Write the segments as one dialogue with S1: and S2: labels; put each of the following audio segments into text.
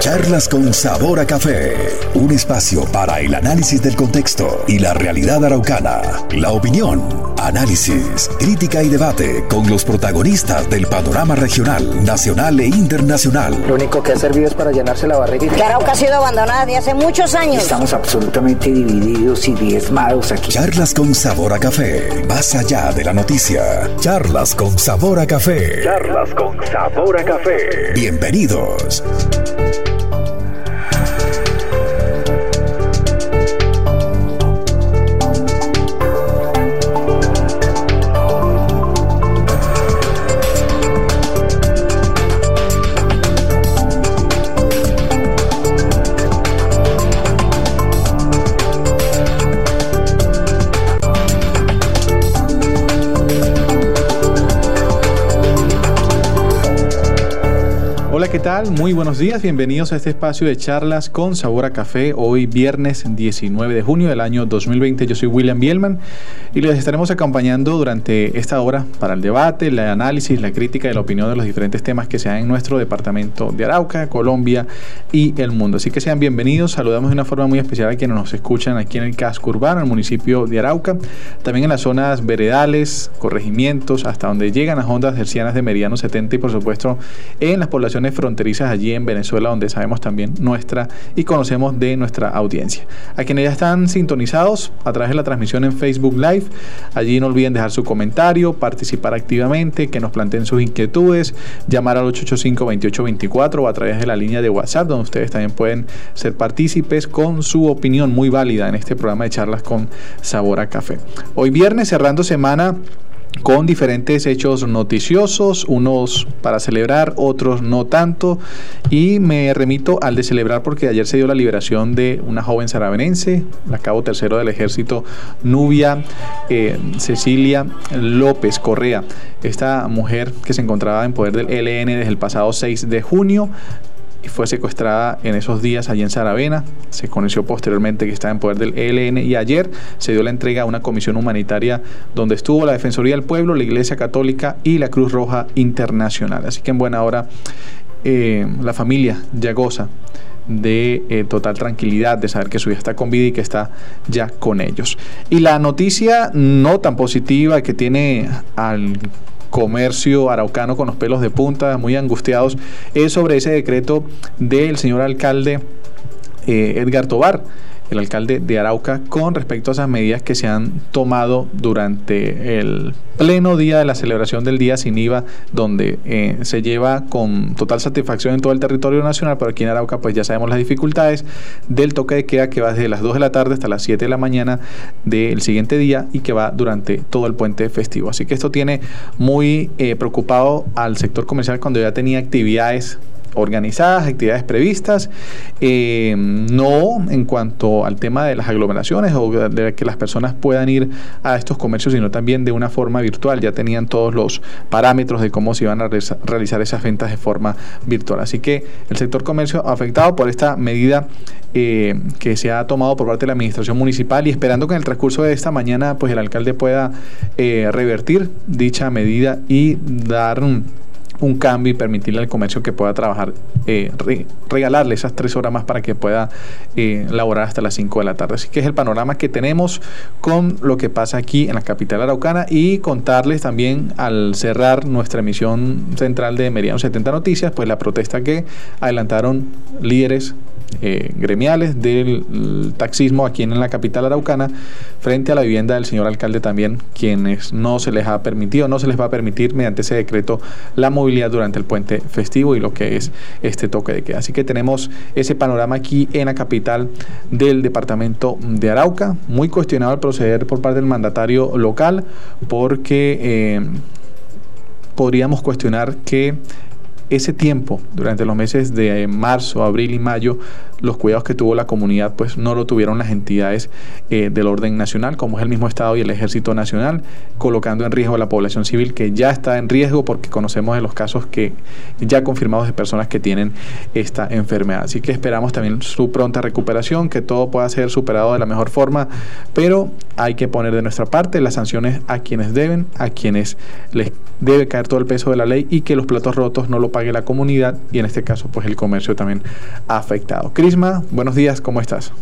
S1: Charlas con sabor a café. Un espacio para el análisis del contexto y la realidad araucana. La opinión, análisis, crítica y debate con los protagonistas del panorama regional, nacional e internacional.
S2: Lo único que ha servido es para llenarse la barriga.
S3: Que Arauca ha sido abandonada desde hace muchos años.
S2: Estamos absolutamente divididos y diezmados aquí.
S1: Charlas con sabor a café. Más allá de la noticia. Charlas con sabor a café.
S4: Charlas con sabor a café.
S1: Bienvenidos.
S5: ¿Qué tal? Muy buenos días, bienvenidos a este espacio de charlas con sabor a café. Hoy viernes 19 de junio del año 2020. Yo soy William Bielman y les estaremos acompañando durante esta hora para el debate, el análisis, la crítica y la opinión de los diferentes temas que se dan en nuestro departamento de Arauca, Colombia y el mundo. Así que sean bienvenidos. Saludamos de una forma muy especial a quienes nos escuchan aquí en el casco urbano, en el municipio de Arauca, también en las zonas veredales, corregimientos, hasta donde llegan las ondas hercianas de Meridiano 70 y por supuesto en las poblaciones fronterizas allí en Venezuela, donde sabemos también nuestra y conocemos de nuestra audiencia. A quienes ya están sintonizados a través de la transmisión en Facebook Live, allí no olviden dejar su comentario, participar activamente, que nos planteen sus inquietudes, llamar al 885-2824 o a través de la línea de WhatsApp, donde ustedes también pueden ser partícipes con su opinión muy válida en este programa de charlas con sabor a café. Hoy viernes, cerrando semana con diferentes hechos noticiosos, unos para celebrar, otros no tanto, y me remito al de celebrar porque ayer se dio la liberación de una joven saravenense, la cabo tercero del ejército, Nubia eh, Cecilia López Correa, esta mujer que se encontraba en poder del ELN desde el pasado 6 de junio, y fue secuestrada en esos días allí en Saravena. Se conoció posteriormente que estaba en poder del ELN y ayer se dio la entrega a una comisión humanitaria donde estuvo la Defensoría del Pueblo, la Iglesia Católica y la Cruz Roja Internacional. Así que en buena hora eh, la familia ya goza de eh, total tranquilidad, de saber que su hija está con vida y que está ya con ellos. Y la noticia no tan positiva que tiene al comercio araucano con los pelos de punta, muy angustiados, es sobre ese decreto del señor alcalde eh, Edgar Tobar el alcalde de Arauca con respecto a esas medidas que se han tomado durante el pleno día de la celebración del día sin IVA, donde eh, se lleva con total satisfacción en todo el territorio nacional, pero aquí en Arauca pues ya sabemos las dificultades del toque de queda que va desde las 2 de la tarde hasta las 7 de la mañana del siguiente día y que va durante todo el puente festivo. Así que esto tiene muy eh, preocupado al sector comercial cuando ya tenía actividades organizadas, actividades previstas, eh, no en cuanto al tema de las aglomeraciones o de que las personas puedan ir a estos comercios, sino también de una forma virtual. Ya tenían todos los parámetros de cómo se iban a realizar esas ventas de forma virtual. Así que el sector comercio afectado por esta medida eh, que se ha tomado por parte de la administración municipal y esperando que en el transcurso de esta mañana pues el alcalde pueda eh, revertir dicha medida y dar un cambio y permitirle al comercio que pueda trabajar, eh, regalarle esas tres horas más para que pueda eh, laborar hasta las 5 de la tarde. Así que es el panorama que tenemos con lo que pasa aquí en la capital araucana y contarles también al cerrar nuestra emisión central de Meridiano 70 Noticias, pues la protesta que adelantaron líderes eh, gremiales del taxismo aquí en la capital araucana frente a la vivienda del señor alcalde también, quienes no se les ha permitido, no se les va a permitir mediante ese decreto la movilidad durante el puente festivo y lo que es este toque de queda. Así que tenemos ese panorama aquí en la capital del departamento de Arauca, muy cuestionado el proceder por parte del mandatario local porque eh, podríamos cuestionar que ese tiempo, durante los meses de marzo, abril y mayo, los cuidados que tuvo la comunidad pues no lo tuvieron las entidades eh, del orden nacional, como es el mismo Estado y el Ejército Nacional, colocando en riesgo a la población civil que ya está en riesgo porque conocemos de los casos que ya confirmados de personas que tienen esta enfermedad. Así que esperamos también su pronta recuperación, que todo pueda ser superado de la mejor forma, pero hay que poner de nuestra parte las sanciones a quienes deben, a quienes les debe caer todo el peso de la ley y que los platos rotos no lo pague la comunidad y en este caso pues el comercio también afectado. Crisma, buenos días, ¿cómo estás?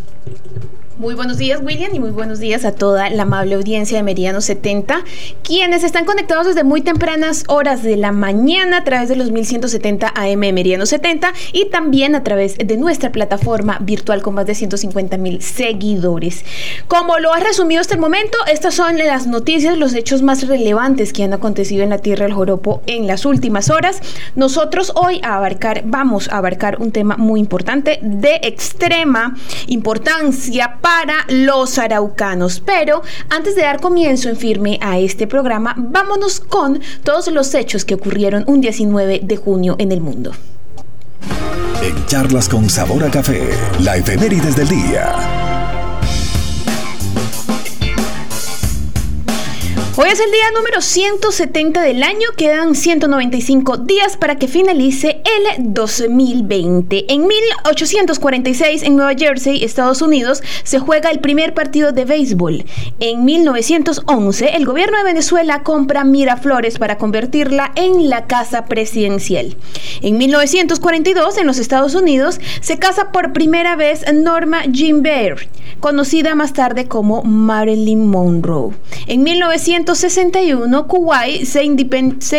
S6: Muy buenos días, William, y muy buenos días a toda la amable audiencia de Meridiano 70, quienes están conectados desde muy tempranas horas de la mañana a través de los 1170 AM Meridiano 70 y también a través de nuestra plataforma virtual con más de 150 mil seguidores. Como lo ha resumido hasta el momento, estas son las noticias, los hechos más relevantes que han acontecido en la Tierra del Joropo en las últimas horas. Nosotros hoy a abarcar, vamos a abarcar un tema muy importante de extrema importancia para los araucanos. Pero antes de dar comienzo en firme a este programa, vámonos con todos los hechos que ocurrieron un 19 de junio en el mundo.
S1: En charlas con sabor a café, la efemérides del día.
S6: Hoy es el día número 170 del año, quedan 195 días para que finalice el 2020. En 1846, en Nueva Jersey, Estados Unidos, se juega el primer partido de béisbol. En 1911, el gobierno de Venezuela compra Miraflores para convertirla en la casa presidencial. En 1942, en los Estados Unidos, se casa por primera vez Norma Jean Baird, conocida más tarde como Marilyn Monroe. En 1900 1961, Kuwait se,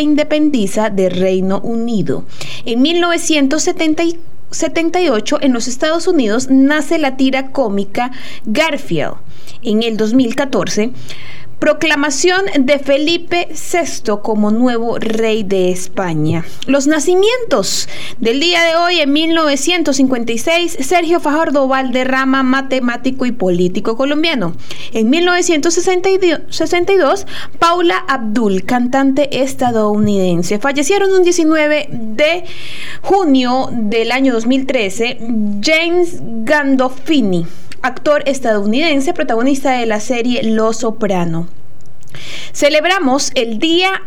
S6: independiza del Reino Unido. En 1978, en los Estados Unidos, nace la tira cómica Garfield. En el 2014, Proclamación de Felipe VI como nuevo rey de España. Los nacimientos del día de hoy en 1956, Sergio Fajardo Valderrama, matemático y político colombiano. En 1962, Paula Abdul, cantante estadounidense. Fallecieron un 19 de junio del año 2013, James Gandolfini actor estadounidense protagonista de la serie Los Soprano. Celebramos el Día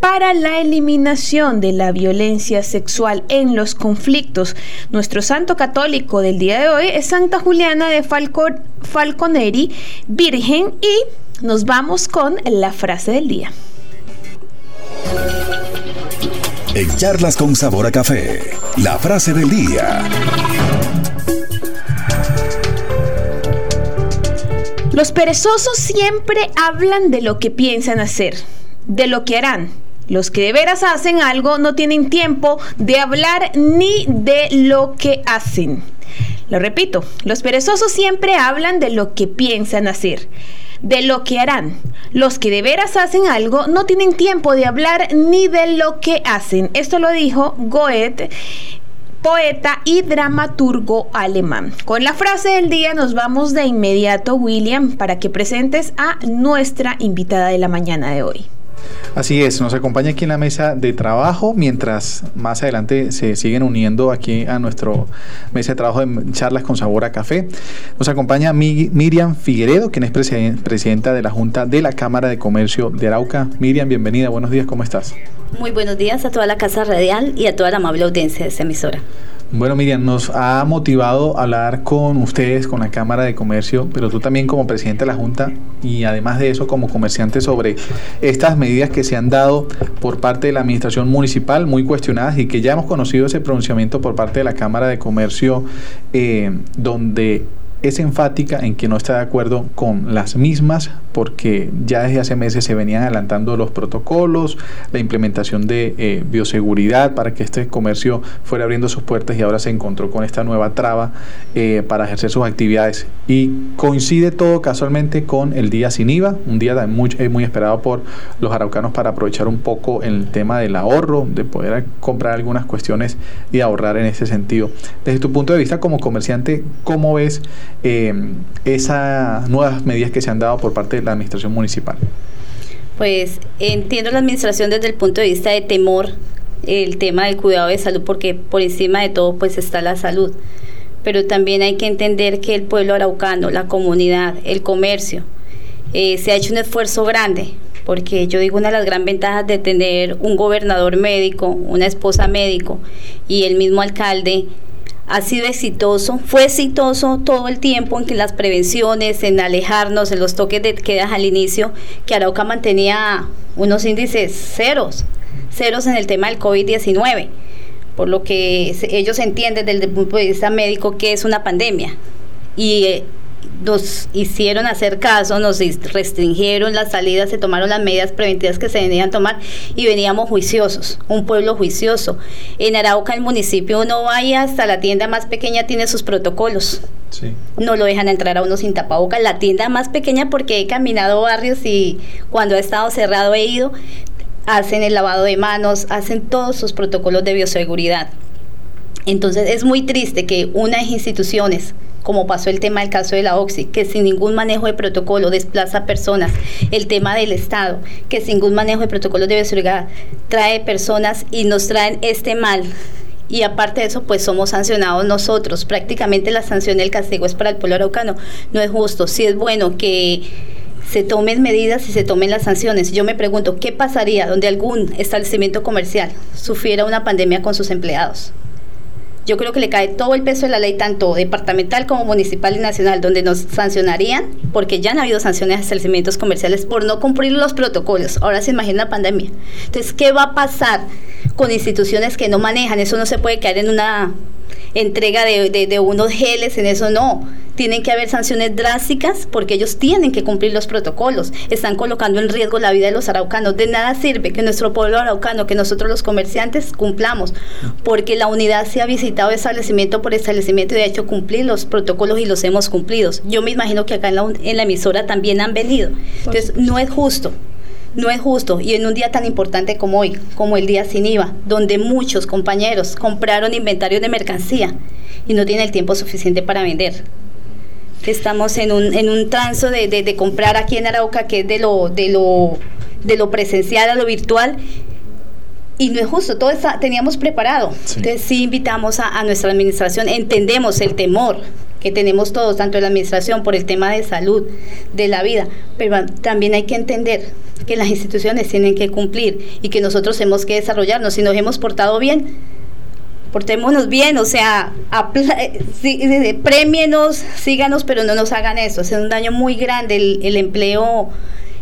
S6: para la eliminación de la violencia sexual en los conflictos. Nuestro santo católico del día de hoy es Santa Juliana de Falconeri, Virgen, y nos vamos con la frase del día.
S1: En charlas con sabor a café, la frase del día.
S6: Los perezosos siempre hablan de lo que piensan hacer, de lo que harán. Los que de veras hacen algo no tienen tiempo de hablar ni de lo que hacen. Lo repito, los perezosos siempre hablan de lo que piensan hacer, de lo que harán. Los que de veras hacen algo no tienen tiempo de hablar ni de lo que hacen. Esto lo dijo Goethe poeta y dramaturgo alemán. Con la frase del día nos vamos de inmediato, William, para que presentes a nuestra invitada de la mañana de hoy.
S5: Así es, nos acompaña aquí en la mesa de trabajo, mientras más adelante se siguen uniendo aquí a nuestro mesa de trabajo de charlas con sabor a café. Nos acompaña Miriam Figueredo, quien es presidenta de la Junta de la Cámara de Comercio de Arauca. Miriam, bienvenida, buenos días, ¿cómo estás?
S7: Muy buenos días a toda la Casa Radial y a toda la amable audiencia de esta emisora.
S5: Bueno, Miriam, nos ha motivado hablar con ustedes, con la Cámara de Comercio, pero tú también como presidente de la Junta y además de eso como comerciante sobre estas medidas que se han dado por parte de la Administración Municipal, muy cuestionadas y que ya hemos conocido ese pronunciamiento por parte de la Cámara de Comercio, eh, donde es enfática en que no está de acuerdo con las mismas porque ya desde hace meses se venían adelantando los protocolos, la implementación de eh, bioseguridad para que este comercio fuera abriendo sus puertas y ahora se encontró con esta nueva traba eh, para ejercer sus actividades. Y coincide todo casualmente con el día sin IVA, un día muy, eh, muy esperado por los araucanos para aprovechar un poco el tema del ahorro, de poder comprar algunas cuestiones y ahorrar en ese sentido. Desde tu punto de vista como comerciante, ¿cómo ves eh, esas nuevas medidas que se han dado por parte de la administración municipal?
S7: Pues entiendo la administración desde el punto de vista de temor, el tema del cuidado de salud, porque por encima de todo pues está la salud. Pero también hay que entender que el pueblo araucano, la comunidad, el comercio, eh, se ha hecho un esfuerzo grande, porque yo digo una de las gran ventajas de tener un gobernador médico, una esposa médico y el mismo alcalde ha sido exitoso, fue exitoso todo el tiempo en que las prevenciones, en alejarnos, en los toques de quedas al inicio, que Arauca mantenía unos índices ceros, ceros en el tema del COVID-19. por lo que ellos entienden desde el punto de vista médico que es una pandemia. Y eh, nos hicieron hacer caso, nos restringieron las salidas, se tomaron las medidas preventivas que se debían tomar y veníamos juiciosos, un pueblo juicioso. En Arauca, el municipio, uno vaya hasta la tienda más pequeña, tiene sus protocolos. No lo dejan entrar a uno sin tapabocas. La tienda más pequeña, porque he caminado barrios y cuando ha estado cerrado he ido, hacen el lavado de manos, hacen todos sus protocolos de bioseguridad. Entonces es muy triste que unas instituciones como pasó el tema del caso de la OXI, que sin ningún manejo de protocolo desplaza personas, el tema del Estado, que sin ningún manejo de protocolo de bioseguridad trae personas y nos traen este mal y aparte de eso, pues somos sancionados nosotros. Prácticamente la sanción del castigo es para el pueblo araucano. No es justo. Si es bueno que se tomen medidas y se tomen las sanciones. Yo me pregunto, ¿qué pasaría donde algún establecimiento comercial sufriera una pandemia con sus empleados? Yo creo que le cae todo el peso de la ley, tanto departamental como municipal y nacional, donde nos sancionarían, porque ya han habido sanciones a establecimientos comerciales por no cumplir los protocolos. Ahora se imagina la pandemia. Entonces, ¿qué va a pasar con instituciones que no manejan? Eso no se puede caer en una entrega de, de, unos geles, en eso no. Tienen que haber sanciones drásticas porque ellos tienen que cumplir los protocolos. Están colocando en riesgo la vida de los araucanos. De nada sirve que nuestro pueblo araucano, que nosotros los comerciantes cumplamos, porque la unidad se ha visitado establecimiento por establecimiento y ha hecho cumplir los protocolos y los hemos cumplido. Yo me imagino que acá en la, en la emisora también han venido. Entonces, no es justo no es justo y en un día tan importante como hoy, como el día sin IVA, donde muchos compañeros compraron inventarios de mercancía y no tienen el tiempo suficiente para vender. Estamos en un, en un transo de, de, comprar aquí en Arauca, que es de lo, de, lo, de lo presencial a lo virtual, y no es justo, todo está, teníamos preparado. Entonces sí invitamos a, a, nuestra administración, entendemos el temor que tenemos todos, tanto en la administración, por el tema de salud, de la vida, pero también hay que entender que las instituciones tienen que cumplir y que nosotros tenemos que desarrollarnos. Si nos hemos portado bien, portémonos bien, o sea, sí, premienos, síganos, pero no nos hagan eso. Es un daño muy grande, el, el empleo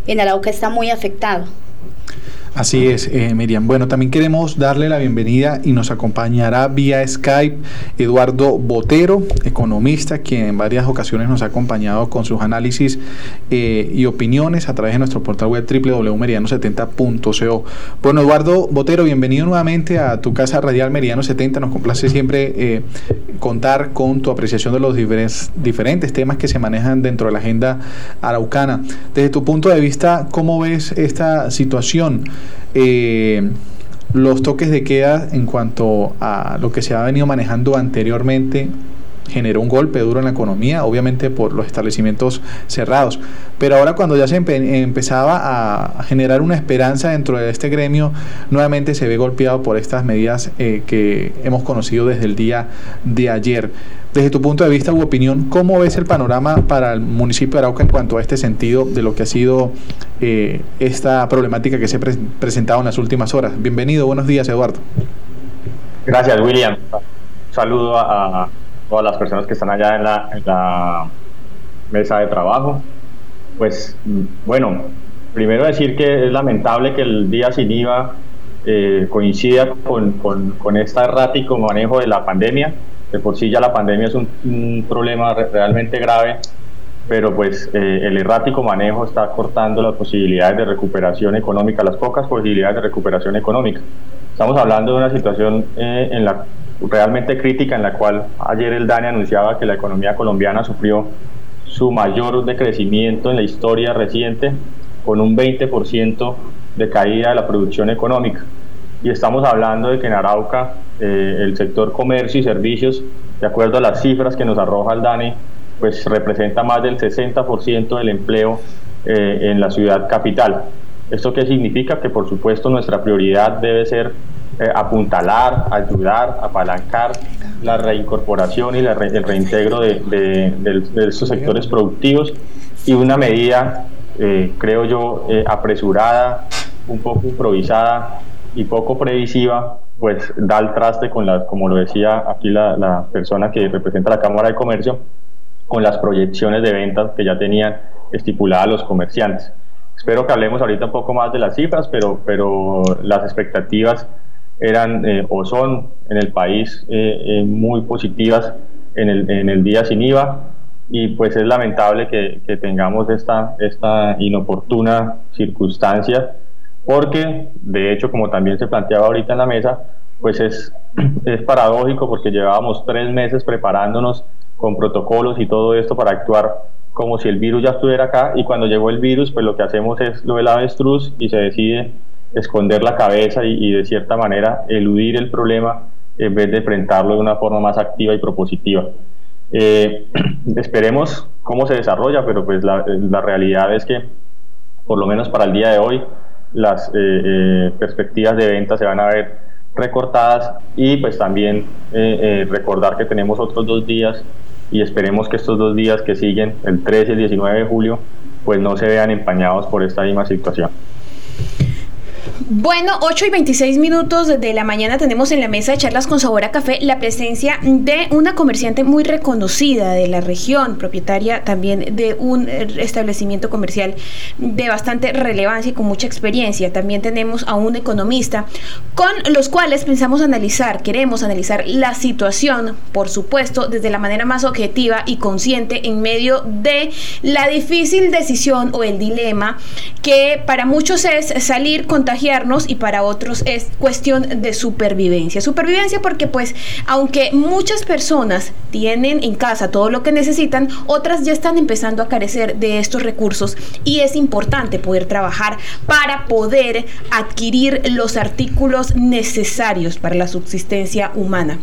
S7: en Arauca está muy afectado.
S5: Así es, eh, Miriam. Bueno, también queremos darle la bienvenida y nos acompañará vía Skype Eduardo Botero, economista, quien en varias ocasiones nos ha acompañado con sus análisis eh, y opiniones a través de nuestro portal web www.meriano70.co. Bueno, Eduardo Botero, bienvenido nuevamente a tu casa radial Meriano 70. Nos complace siempre eh, contar con tu apreciación de los diferentes, diferentes temas que se manejan dentro de la agenda araucana. Desde tu punto de vista, ¿cómo ves esta situación? Eh, los toques de queda en cuanto a lo que se ha venido manejando anteriormente generó un golpe duro en la economía, obviamente por los establecimientos cerrados. Pero ahora cuando ya se empezaba a generar una esperanza dentro de este gremio, nuevamente se ve golpeado por estas medidas eh, que hemos conocido desde el día de ayer. Desde tu punto de vista u opinión, ¿cómo ves el panorama para el municipio de Arauca en cuanto a este sentido de lo que ha sido eh, esta problemática que se ha presentado en las últimas horas? Bienvenido, buenos días Eduardo.
S8: Gracias William. Saludo a, todas las personas que están allá en la, mesa de trabajo. Pues bueno, primero decir que es lamentable que el día sin IVA eh, coincida con, con, este errático manejo de la pandemia. De por sí ya la pandemia es un, problema realmente grave, pero pues eh, el errático manejo está cortando las posibilidades de recuperación económica, las pocas posibilidades de recuperación económica. Estamos hablando de una situación eh, en la realmente crítica en la cual ayer el DANE anunciaba que la economía colombiana sufrió su mayor decrecimiento en la historia reciente con un 20% de caída de la producción económica. Y estamos hablando de que en Arauca eh, el sector comercio y servicios, de acuerdo a las cifras que nos arroja el DANE, pues representa más del 60% del empleo eh, en la ciudad capital. ¿Esto qué significa? Que por supuesto nuestra prioridad debe ser eh, apuntalar, ayudar, apalancar la reincorporación y el reintegro de, estos sectores productivos y una medida, eh, creo yo, eh, apresurada, un poco improvisada y poco previsiva, pues da el traste con las, como lo decía aquí la, la persona que representa la Cámara de Comercio, con las proyecciones de ventas que ya tenían estipuladas los comerciantes. Espero que hablemos ahorita un poco más de las cifras, pero, pero las expectativas eran o son en el país muy positivas en el, en el día sin IVA. Y pues es lamentable que, que, tengamos esta, esta inoportuna circunstancia porque de hecho como también se planteaba ahorita en la mesa pues es, es paradójico porque llevábamos tres meses preparándonos con protocolos y todo esto para actuar como si el virus ya estuviera acá y cuando llegó el virus pues lo que hacemos es lo del avestruz y se decide esconder la cabeza y, y de cierta manera eludir el problema en vez de enfrentarlo de una forma más activa y propositiva. Eh, esperemos cómo se desarrolla, pero pues la, la, realidad es que por lo menos para el día de hoy las eh, eh, perspectivas de venta se van a ver recortadas y pues también recordar que tenemos otros dos días y esperemos que estos dos días que siguen, el 13 y el 19 de julio, pues no se vean empañados por esta misma situación.
S6: Bueno, 8 y 26 minutos de la mañana tenemos en la mesa de charlas con sabor a café la presencia de una comerciante muy reconocida de la región, propietaria también de un establecimiento comercial de bastante relevancia y con mucha experiencia. También tenemos a un economista con los cuales pensamos analizar, queremos analizar la situación, por supuesto, desde la manera más objetiva y consciente en medio de la difícil decisión o el dilema que para muchos es salir y para otros es cuestión de supervivencia. Supervivencia porque pues aunque muchas personas tienen en casa todo lo que necesitan, otras ya están empezando a carecer de estos recursos y es importante poder trabajar para poder adquirir los artículos necesarios para la subsistencia humana.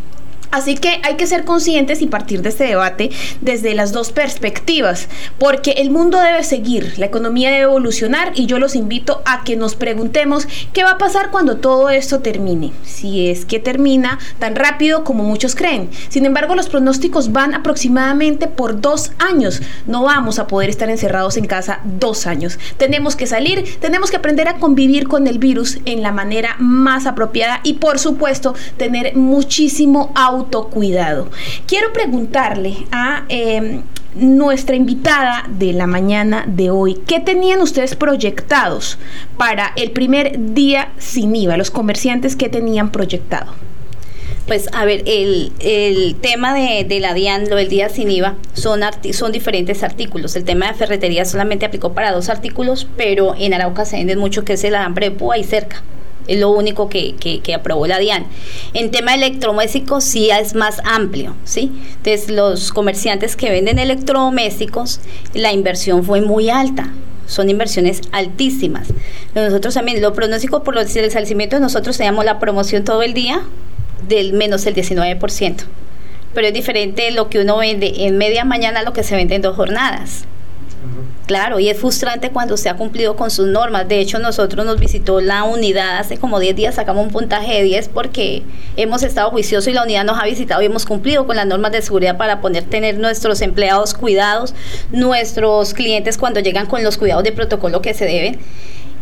S6: Así que hay que ser conscientes y partir de este debate desde las dos perspectivas, porque el mundo debe seguir, la economía debe evolucionar y yo los invito a que nos preguntemos qué va a pasar cuando todo esto termine, si es que termina tan rápido como muchos creen. Sin embargo, los pronósticos van aproximadamente por dos años. No vamos a poder estar encerrados en casa dos años. Tenemos que salir, tenemos que aprender a convivir con el virus en la manera más apropiada y por supuesto tener muchísimo auto autocuidado. Quiero preguntarle a em, nuestra invitada de la mañana de hoy, ¿qué tenían ustedes proyectados para el primer día sin IVA? Los comerciantes, ¿qué tenían proyectado?
S7: Pues a ver, el, tema de, la DIAN, lo del día sin IVA, son, son diferentes artículos. El tema de ferretería solamente aplicó para dos artículos, pero en Arauca se venden mucho que es el alambre de y cerca es lo único que, que, aprobó la DIAN. En tema electrodomésticos sí es más amplio, ¿sí? Entonces los comerciantes que venden electrodomésticos, la inversión fue muy alta, son inversiones altísimas. Nosotros también, lo pronóstico por los, el establecimiento, nosotros teníamos la promoción todo el día del menos el 19%. Pero es diferente lo que uno vende en media mañana a lo que se vende en dos jornadas. Claro, y es frustrante cuando se ha cumplido con sus normas. De hecho, nosotros nos visitó la unidad hace como 10 días, sacamos un puntaje de 10 porque hemos estado juiciosos y la unidad nos ha visitado y hemos cumplido con las normas de seguridad para poder tener nuestros empleados cuidados, nuestros clientes cuando llegan con los cuidados de protocolo que se deben.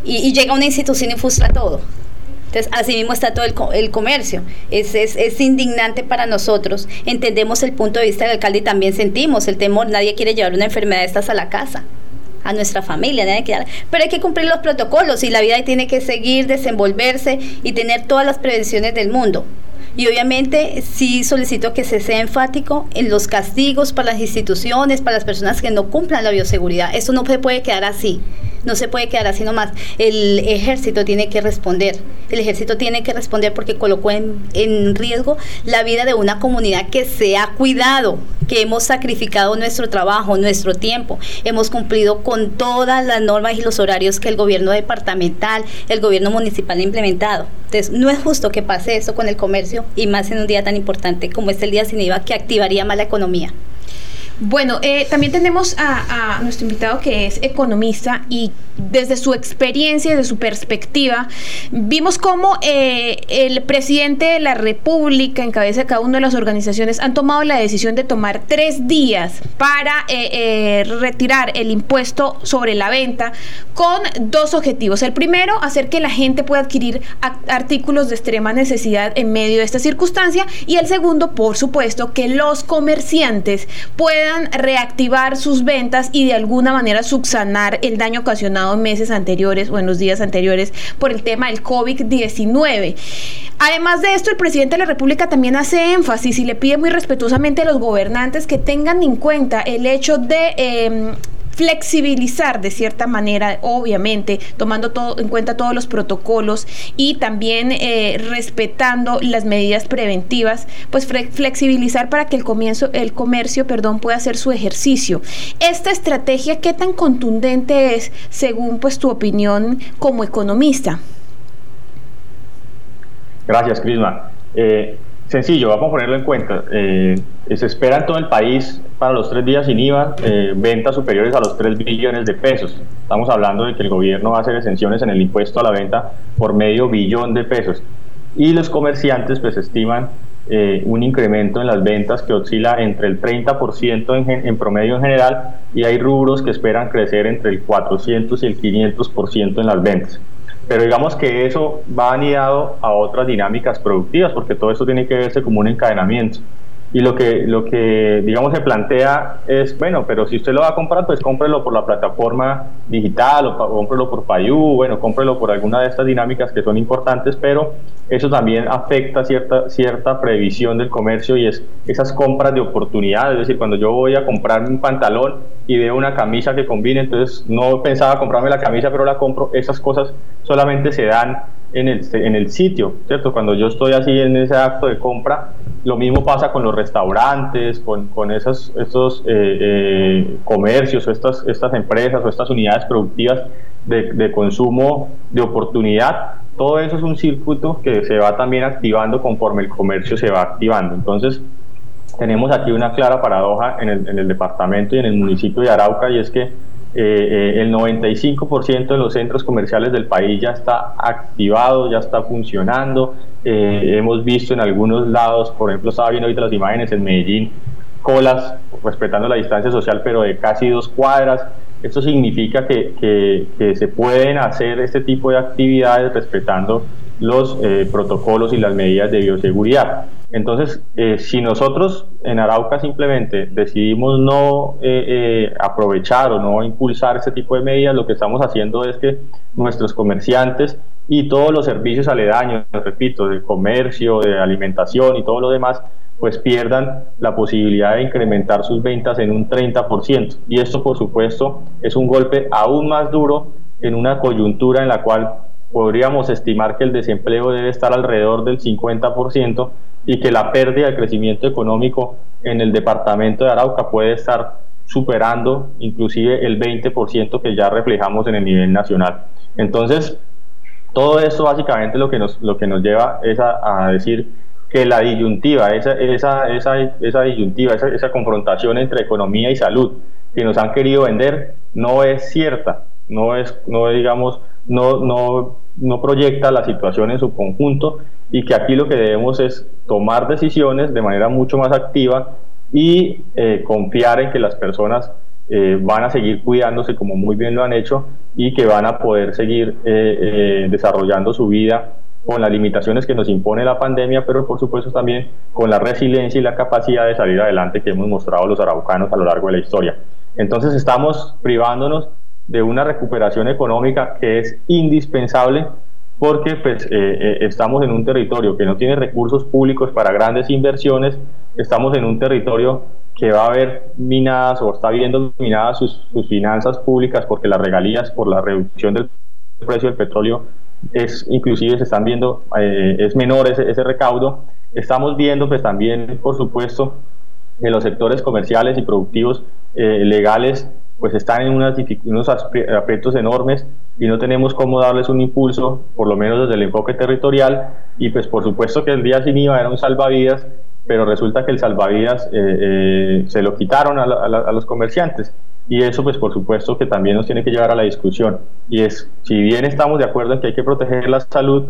S7: Y, llega una institución y frustra todo. Entonces, así mismo está todo el, comercio. Es, es, es, indignante para nosotros. Entendemos el punto de vista del alcalde y también sentimos el temor. Nadie quiere llevar una enfermedad de estas a la casa a nuestra familia, quiere, pero hay que cumplir los protocolos y la vida tiene que seguir, desenvolverse y tener todas las prevenciones del mundo. Y obviamente sí solicito que se sea enfático en los castigos para las instituciones, para las personas que no cumplan la bioseguridad. Eso no se puede quedar así. No se puede quedar así nomás. El ejército tiene que responder. El ejército tiene que responder porque colocó en, en riesgo la vida de una comunidad que se ha cuidado, que hemos sacrificado nuestro trabajo, nuestro tiempo. Hemos cumplido con todas las normas y los horarios que el gobierno departamental, el gobierno municipal ha implementado. Entonces, no es justo que pase eso con el comercio y más en un día tan importante como es el día sin IVA que activaría más la economía.
S6: Bueno, eh, también tenemos a, nuestro invitado que es economista y desde su experiencia, desde su perspectiva, vimos cómo eh, el presidente de la República, en cabeza de cada una de las organizaciones, han tomado la decisión de tomar tres días para eh, retirar el impuesto sobre la venta con dos objetivos. El primero, hacer que la gente pueda adquirir artículos de extrema necesidad en medio de esta circunstancia y el segundo, por supuesto, que los comerciantes puedan reactivar sus ventas y de alguna manera subsanar el daño ocasionado en meses anteriores o en los días anteriores por el tema del COVID-19. Además de esto, el presidente de la República también hace énfasis y le pide muy respetuosamente a los gobernantes que tengan en cuenta el hecho de em, flexibilizar de cierta manera, obviamente, tomando todo, en cuenta todos los protocolos y también eh, respetando las medidas preventivas, pues flexibilizar para que el, comienzo, el comercio perdón, pueda hacer su ejercicio. Esta estrategia, ¿qué tan contundente es según pues tu opinión como economista?
S8: Gracias, Crisma. Eh, sencillo, vamos a ponerlo en cuenta. Eh, se espera en todo el país para los tres días sin IVA eh, ventas superiores a los 3 billones de pesos. Estamos hablando de que el gobierno va a hacer exenciones en el impuesto a la venta por medio billón de pesos. Y los comerciantes pues estiman eh, un incremento en las ventas que oscila entre el 30% en, en, promedio en general y hay rubros que esperan crecer entre el 400 y el 500% en las ventas pero digamos que eso va anidado a otras dinámicas productivas, porque todo esto tiene que verse como un encadenamiento. Y lo que, lo que, digamos, se plantea es, bueno, pero si usted lo va a comprar, pues cómprelo por la plataforma digital o cómprelo por Payú, bueno, cómprelo por alguna de estas dinámicas que son importantes, pero eso también afecta cierta, cierta previsión del comercio y es esas compras de oportunidad, es decir, cuando yo voy a comprar un pantalón y veo una camisa que combine, entonces no pensaba comprarme la camisa, pero la compro, esas cosas solamente se dan en el, en el sitio, ¿cierto? Cuando yo estoy así en ese acto de compra, lo mismo pasa con los restaurantes, con, con eh, eh, comercios o estas, estas empresas o estas unidades productivas de, de, consumo de oportunidad. Todo eso es un circuito que se va también activando conforme el comercio se va activando. Entonces, tenemos aquí una clara paradoja en el, en el departamento y en el municipio de Arauca y es que eh, eh, el 95% de los centros comerciales del país ya está activado, ya está funcionando. Eh, hemos visto en algunos lados, por ejemplo, estaba viendo ahorita las imágenes en Medellín, colas respetando la distancia social, pero de casi dos cuadras. Esto significa que, que, que se pueden hacer este tipo de actividades respetando los protocolos y las medidas de bioseguridad. Entonces, eh, si nosotros en Arauca simplemente decidimos no eh, eh, aprovechar o no impulsar ese tipo de medidas, lo que estamos haciendo es que nuestros comerciantes y todos los servicios aledaños, repito, de comercio, de alimentación y todo lo demás, pues pierdan la posibilidad de incrementar sus ventas en un 30%. Y esto, por supuesto, es un golpe aún más duro en una coyuntura en la cual podríamos estimar que el desempleo debe estar alrededor del 50% y que la pérdida de crecimiento económico en el departamento de Arauca puede estar superando inclusive el 20% que ya reflejamos en el nivel nacional. Entonces, todo esto básicamente lo que nos, lo que nos lleva es a, decir que la disyuntiva, esa, esa, esa, esa disyuntiva, esa, esa confrontación entre economía y salud que nos han querido vender no es cierta, no es, no digamos, no, no, no proyecta la situación en su conjunto y que aquí lo que debemos es tomar decisiones de manera mucho más activa y eh, confiar en que las personas eh, van a seguir cuidándose como muy bien lo han hecho y que van a poder seguir eh, desarrollando su vida con las limitaciones que nos impone la pandemia, pero por supuesto también con la resiliencia y la capacidad de salir adelante que hemos mostrado los araucanos a lo largo de la historia. Entonces estamos privándonos de una recuperación económica que es indispensable porque pues, eh, eh, estamos en un territorio que no tiene recursos públicos para grandes inversiones, estamos en un territorio que va a haber minadas o está viendo minadas sus, finanzas públicas porque las regalías por la reducción del precio del petróleo es inclusive se están viendo eh, es menor ese, ese recaudo. Estamos viendo pues también por supuesto en los sectores comerciales y productivos legales pues están en unos aprietos enormes y no tenemos cómo darles un impulso, por lo menos desde el enfoque territorial, y pues por supuesto que el día sin IVA era un salvavidas, pero resulta que el salvavidas eh, eh, se lo quitaron a, a, los comerciantes. Y eso pues por supuesto que también nos tiene que llevar a la discusión. Y es, si bien estamos de acuerdo en que hay que proteger la salud,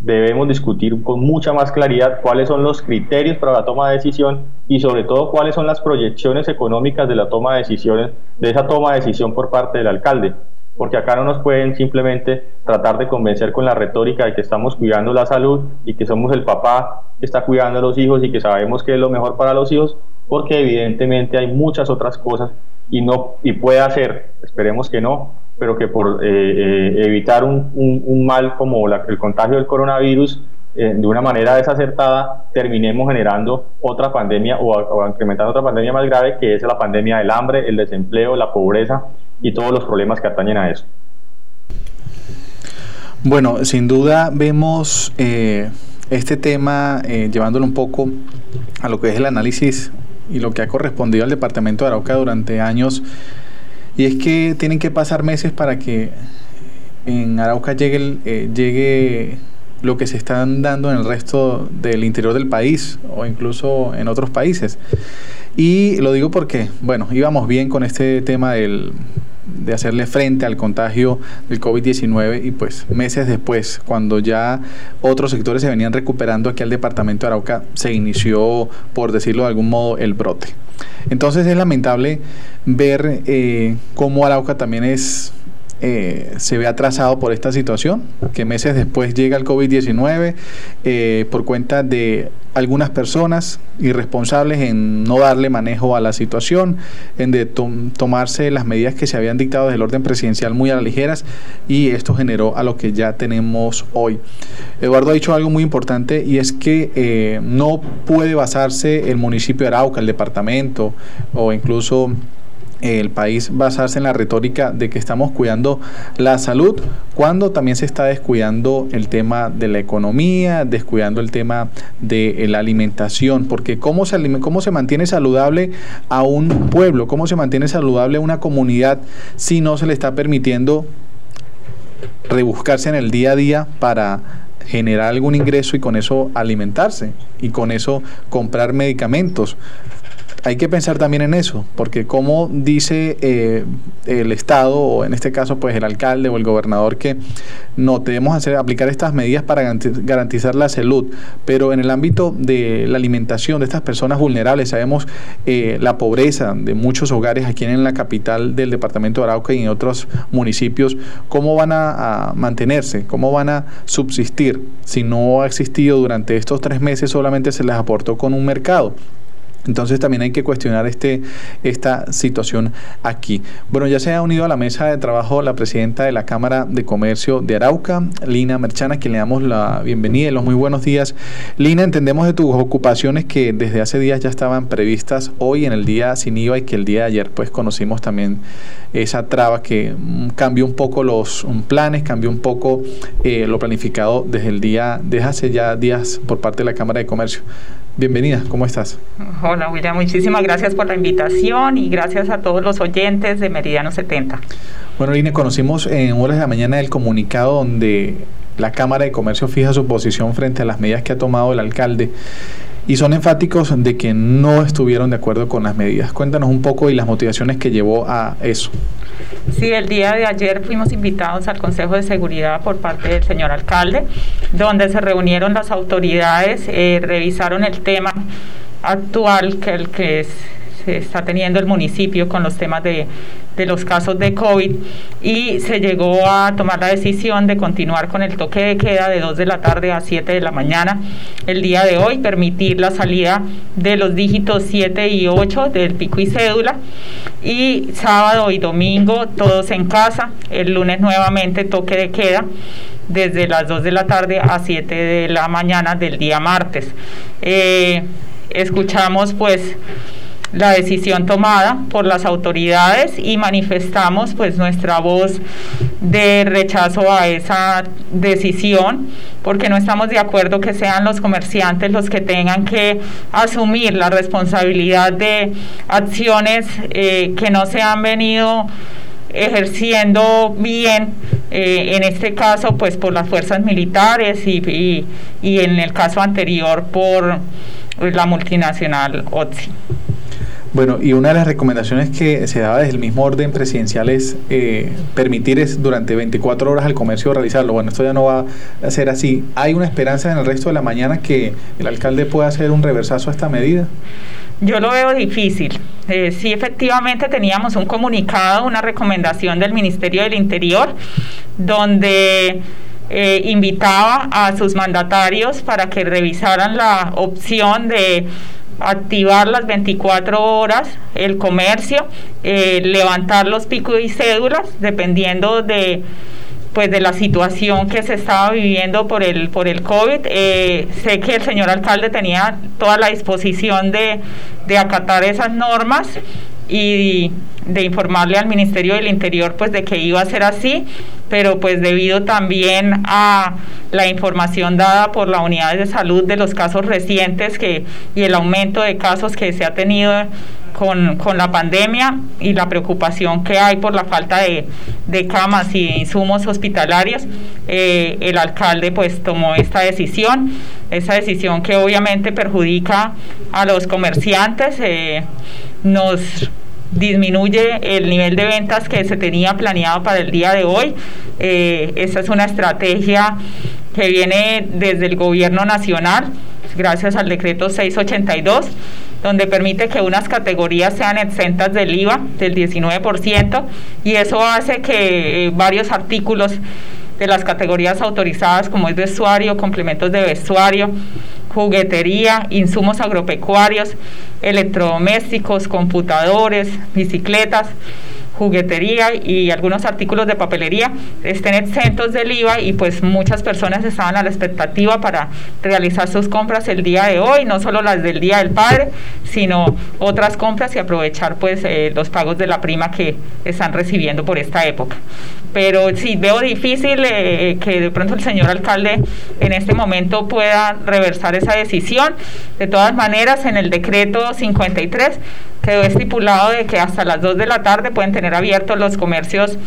S8: debemos discutir con mucha más claridad cuáles son los criterios para la toma de decisión y sobre todo cuáles son las proyecciones económicas de la toma de decisiones, de esa toma de decisión por parte del alcalde. Porque acá no nos pueden simplemente tratar de convencer con la retórica de que estamos cuidando la salud y que somos el papá que está cuidando a los hijos y que sabemos que es lo mejor para los hijos, porque evidentemente hay muchas otras cosas y no y puede hacer, esperemos que no, pero que por eh, eh, evitar un, un, mal como la, el contagio del coronavirus eh, de una manera desacertada terminemos generando otra pandemia o, o, incrementando otra pandemia más grave que es la pandemia del hambre, el desempleo, la pobreza y todos los problemas que atañen a eso.
S5: Bueno, sin duda vemos este tema llevándolo un poco a lo que es el análisis y lo que ha correspondido al departamento de Arauca durante años y es que tienen que pasar meses para que en Arauca llegue, eh, llegue lo que se está dando en el resto del interior del país o incluso en otros países. Y lo digo porque, bueno, íbamos bien con este tema del, de hacerle frente al contagio del COVID-19 y pues meses después, cuando ya otros sectores se venían recuperando aquí al departamento de Arauca, se inició, por decirlo de algún modo, el brote. Entonces es lamentable ver eh, cómo Arauca también es eh, se ve atrasado por esta situación, que meses después llega el COVID-19 eh, por cuenta de algunas personas irresponsables en no darle manejo a la situación, en de tomarse las medidas que se habían dictado del orden presidencial muy a las ligeras y esto generó a lo que ya tenemos hoy. Eduardo ha dicho algo muy importante y es que eh, no puede basarse el municipio de Arauca, el departamento o incluso el país basarse en la retórica de que estamos cuidando la salud cuando también se está descuidando el tema de la economía, descuidando el tema de la alimentación, porque cómo se, cómo se mantiene saludable a un pueblo, cómo se mantiene saludable a una comunidad si no se le está permitiendo rebuscarse en el día a día para generar algún ingreso y con eso alimentarse y con eso comprar medicamentos hay que pensar también en eso, porque como dice eh, el Estado, o en este caso pues el alcalde o el gobernador, que no debemos hacer, aplicar estas medidas para garantizar la salud, pero en el ámbito de la alimentación de estas personas vulnerables, sabemos eh, la pobreza de muchos hogares aquí en la capital del departamento de Arauca y en otros municipios, ¿cómo van a, a mantenerse? ¿Cómo van a subsistir si no ha existido durante estos tres meses solamente se les aportó con un mercado? Entonces también hay que cuestionar este, esta situación aquí. Bueno, ya se ha unido a la mesa de trabajo la presidenta de la Cámara de Comercio de Arauca, Lina Merchana, que le damos la bienvenida y los muy buenos días. Lina, entendemos de tus ocupaciones que desde hace días ya estaban previstas hoy en el día sin IVA y que el día de ayer pues conocimos también esa traba que mm, cambió un poco los mm, planes, cambió un poco eh, lo planificado desde el día, desde hace ya días por parte de la Cámara de Comercio. Bienvenida, ¿cómo estás?
S9: Hola William, muchísimas gracias por la invitación y gracias a todos los oyentes de Meridiano 70.
S5: Bueno, Lina, conocimos en horas de la mañana el comunicado donde la Cámara de Comercio fija su posición frente a las medidas que ha tomado el alcalde y son enfáticos de que no estuvieron de acuerdo con las medidas. Cuéntanos un poco y las motivaciones que llevó a eso.
S9: Sí, el día de ayer fuimos invitados al Consejo de Seguridad por parte del señor alcalde, donde se reunieron las autoridades, eh, revisaron el tema actual que el que se está teniendo el municipio con los temas de, de, los casos de COVID y se llegó a tomar la decisión de continuar con el toque de queda de 2 de la tarde a 7 de la mañana el día de hoy, permitir la salida de los dígitos 7 y 8 del pico y cédula y sábado y domingo todos en casa, el lunes nuevamente toque de queda desde las 2 de la tarde a 7 de la mañana del día martes. Eh, escuchamos pues la decisión tomada por las autoridades y manifestamos pues nuestra voz de rechazo a esa decisión porque no estamos de acuerdo que sean los comerciantes los que tengan que asumir la responsabilidad de acciones eh, que no se han venido ejerciendo bien, eh, en este caso pues por las fuerzas militares y, y en el caso anterior por la multinacional OTSI.
S5: Bueno, y una de las recomendaciones que se daba desde el mismo orden presidencial es eh, permitir es durante 24 horas al comercio realizarlo. Bueno, esto ya no va a ser así. ¿Hay una esperanza en el resto de la mañana que el alcalde pueda hacer un reversazo a esta medida?
S9: Yo lo veo difícil. Eh, sí, efectivamente teníamos un comunicado, una recomendación del Ministerio del Interior, donde eh, invitaba a sus mandatarios para que revisaran la opción de activar las 24 horas el comercio, eh, levantar los picos y cédulas, dependiendo de pues de la situación que se estaba viviendo por el por el COVID. Eh, sé que el señor alcalde tenía toda la disposición de, de acatar esas normas y de informarle al Ministerio del Interior pues de que iba a ser así, pero pues debido también a la información dada por la unidad de salud de los casos recientes que y el aumento de casos que se ha tenido con, la pandemia y la preocupación que hay por la falta de, camas y insumos hospitalarios, eh, el alcalde pues tomó esta decisión, esa decisión que obviamente perjudica a los comerciantes, eh, nos disminuye el nivel de ventas que se tenía planeado para el día de hoy. Eh, esa es una estrategia que viene desde el gobierno nacional, gracias al decreto 682 donde permite que unas categorías sean exentas del IVA del 19% y eso hace que eh, varios artículos de las categorías autorizadas como es vestuario, complementos de vestuario, juguetería, insumos agropecuarios, electrodomésticos, computadores, bicicletas, juguetería y algunos artículos de papelería estén exentos del IVA y pues muchas personas estaban a la expectativa para realizar sus compras el día de hoy, no solo las del Día del Padre, sino otras compras y aprovechar pues eh, los pagos de la prima que están recibiendo por esta época. Pero sí veo difícil eh, que de pronto el señor alcalde en este momento pueda reversar esa decisión. De todas maneras, en el decreto 53 quedó estipulado de que hasta las 2 de la tarde pueden tener abiertos los comercios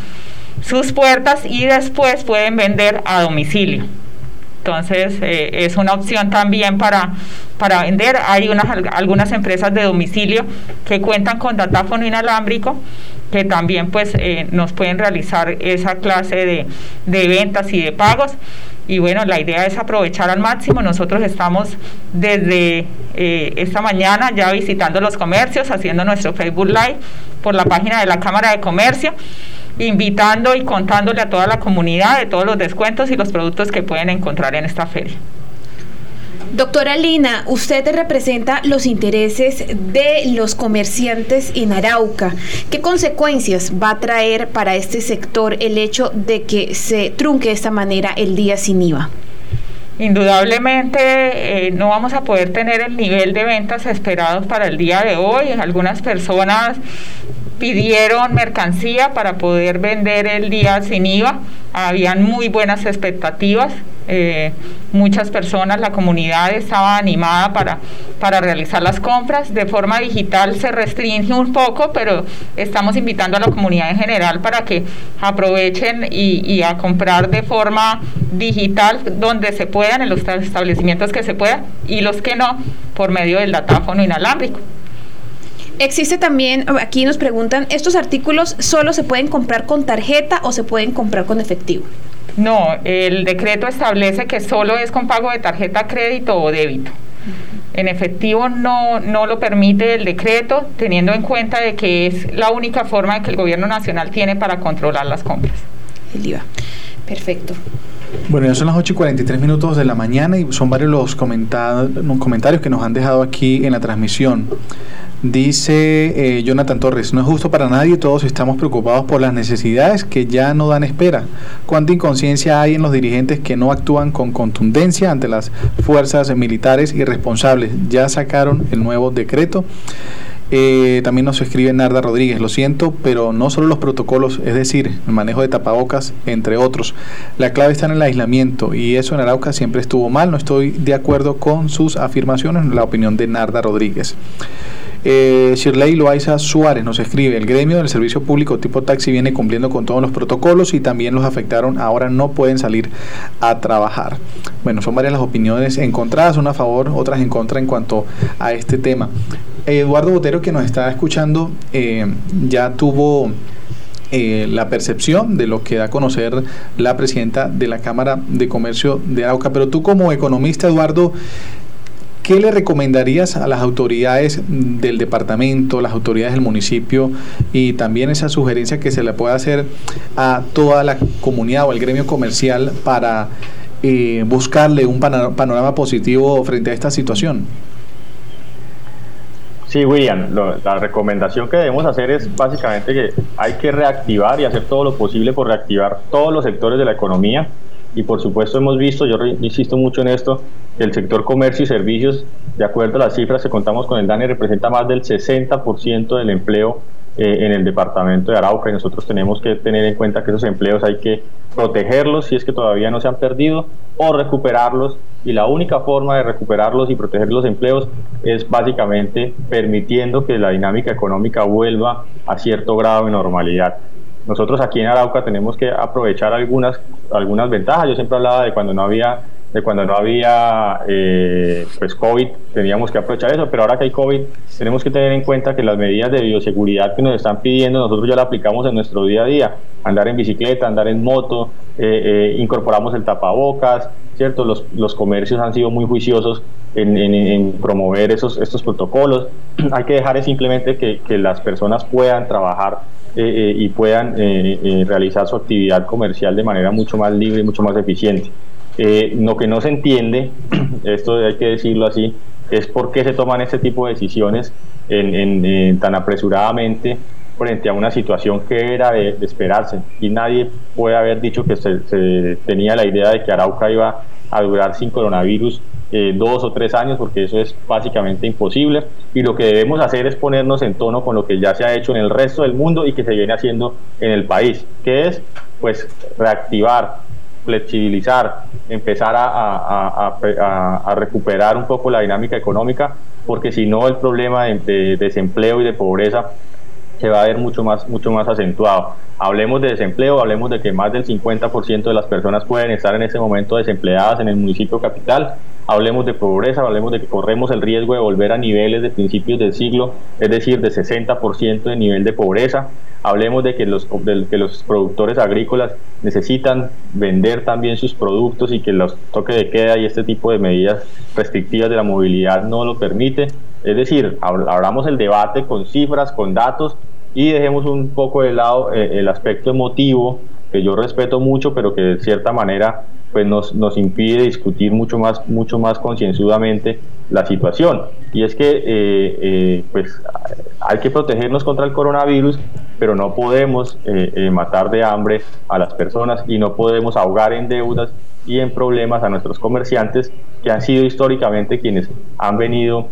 S9: sus puertas y después pueden vender a domicilio. Entonces eh, es una opción también para, para vender. Hay unas, algunas empresas de domicilio que cuentan con datáfono inalámbrico que también pues eh, nos pueden realizar esa clase de, de ventas y de pagos y bueno, la idea es aprovechar al máximo. Nosotros estamos desde eh, esta mañana ya visitando los comercios, haciendo nuestro Facebook Live por la página de la Cámara de Comercio invitando y contándole a toda la comunidad de todos los descuentos y los productos que pueden encontrar en esta feria.
S6: Doctora Lina, usted representa los intereses de los comerciantes en Arauca. ¿Qué consecuencias va a traer para este sector el hecho de que se trunque de esta manera el día sin IVA?
S9: Indudablemente eh, no vamos a poder tener el nivel de ventas esperados para el día de hoy. Algunas personas pidieron mercancía para poder vender el día sin IVA. Habían muy buenas expectativas. Eh, muchas personas, la comunidad estaba animada para, para realizar las compras. De forma digital se restringe un poco, pero estamos invitando a la comunidad en general para que aprovechen y, y a comprar de forma digital donde se puedan, en los establecimientos que se puedan, y los que no, por medio del datáfono inalámbrico.
S6: Existe también, aquí nos preguntan, ¿estos artículos solo se pueden comprar con tarjeta o se pueden comprar con efectivo?
S9: No, el decreto establece que solo es con pago de tarjeta crédito o débito. En efectivo no, no lo permite el decreto, teniendo en cuenta de que es la única forma que el gobierno nacional tiene para controlar las compras.
S6: El IVA. Perfecto.
S5: Bueno, ya son las 8 y 43 minutos de la mañana y son varios los comentarios que nos han dejado aquí en la transmisión. Dice eh, Jonathan Torres, no es justo para nadie, todos estamos preocupados por las necesidades que ya no dan espera. ¿Cuánta inconsciencia hay en los dirigentes que no actúan con contundencia ante las fuerzas militares irresponsables? Ya sacaron el nuevo decreto. Eh, también nos escribe Narda Rodríguez, lo siento, pero no solo los protocolos, es decir, el manejo de tapabocas, entre otros. La clave está en el aislamiento y eso en Arauca siempre estuvo mal. No estoy de acuerdo con sus afirmaciones, la opinión de Narda Rodríguez. Eh, Shirley Loaiza Suárez nos escribe, el gremio del servicio público tipo taxi viene cumpliendo con todos los protocolos y también los afectaron, ahora no pueden salir a trabajar. Bueno, son varias las opiniones encontradas, una a favor, otras en contra en cuanto a este tema. Eduardo Botero, que nos está escuchando, eh, ya tuvo... Eh, la percepción de lo que da a conocer la presidenta de la Cámara de Comercio de Arauca. Pero tú como economista, Eduardo, ¿Qué le recomendarías a las autoridades del departamento, las autoridades del municipio y también esa sugerencia que se le pueda hacer a toda la comunidad o el gremio comercial para eh, buscarle un panorama positivo frente a esta situación?
S8: Sí, William, la recomendación que debemos hacer es básicamente que hay que reactivar y hacer todo lo posible por reactivar todos los sectores de la economía. Y por supuesto hemos visto, yo insisto mucho en esto, que el sector comercio y servicios, de acuerdo a las cifras que contamos con el DANE, representa más del 60% del empleo eh, en el departamento de Arauca y nosotros tenemos que tener en cuenta que esos empleos hay que protegerlos si es que todavía no se han perdido o recuperarlos y la única forma de recuperarlos y proteger los empleos es básicamente permitiendo que la dinámica económica vuelva a cierto grado de normalidad. Nosotros aquí en Arauca tenemos que aprovechar algunas, algunas ventajas. Yo siempre hablaba de cuando no había de cuando no había eh, pues COVID, teníamos que aprovechar eso, pero ahora que hay COVID, tenemos que tener en cuenta que las medidas de bioseguridad que nos están pidiendo, nosotros ya las aplicamos en nuestro día a día, andar en bicicleta, andar en moto, eh, eh, incorporamos el tapabocas, ¿cierto? Los, los comercios han sido muy juiciosos en, promover esos, estos protocolos, hay que dejar simplemente que, que las personas puedan trabajar y puedan realizar su actividad comercial de manera mucho más libre y mucho más eficiente. Eh, lo que no se entiende, esto hay que decirlo así, es por qué se toman este tipo de decisiones tan apresuradamente frente a una situación que era de, esperarse. Y nadie puede haber dicho que se, tenía la idea de que Arauca iba a durar sin coronavirus eh, dos o tres años, porque eso es básicamente imposible. Y lo que debemos hacer es ponernos en tono con lo que ya se ha hecho en el resto del mundo y que se viene haciendo en el país, que es pues reactivar flexibilizar, empezar a, recuperar un poco la dinámica económica, porque si no el problema de, desempleo y de pobreza se va a ver mucho más, mucho más acentuado. Hablemos de desempleo, hablemos de que más del 50% de las personas pueden estar en ese momento desempleadas en el municipio capital. Hablemos de pobreza, hablemos de que corremos el riesgo de volver a niveles de principios del siglo, es decir, de 60% de nivel de pobreza hablemos de que los, que los productores agrícolas necesitan vender también sus productos y que los toques de queda y este tipo de medidas restrictivas de la movilidad no lo permite. Es decir, abramos el debate con cifras, con datos y dejemos un poco de lado eh, el aspecto emotivo que yo respeto mucho, pero que de cierta manera pues nos, nos impide discutir mucho más, mucho más concienzudamente la situación. Y es que eh, eh, pues hay que protegernos contra el coronavirus, pero no podemos eh, matar de hambre a las personas y no podemos ahogar en deudas y en problemas a nuestros comerciantes que han sido históricamente quienes han venido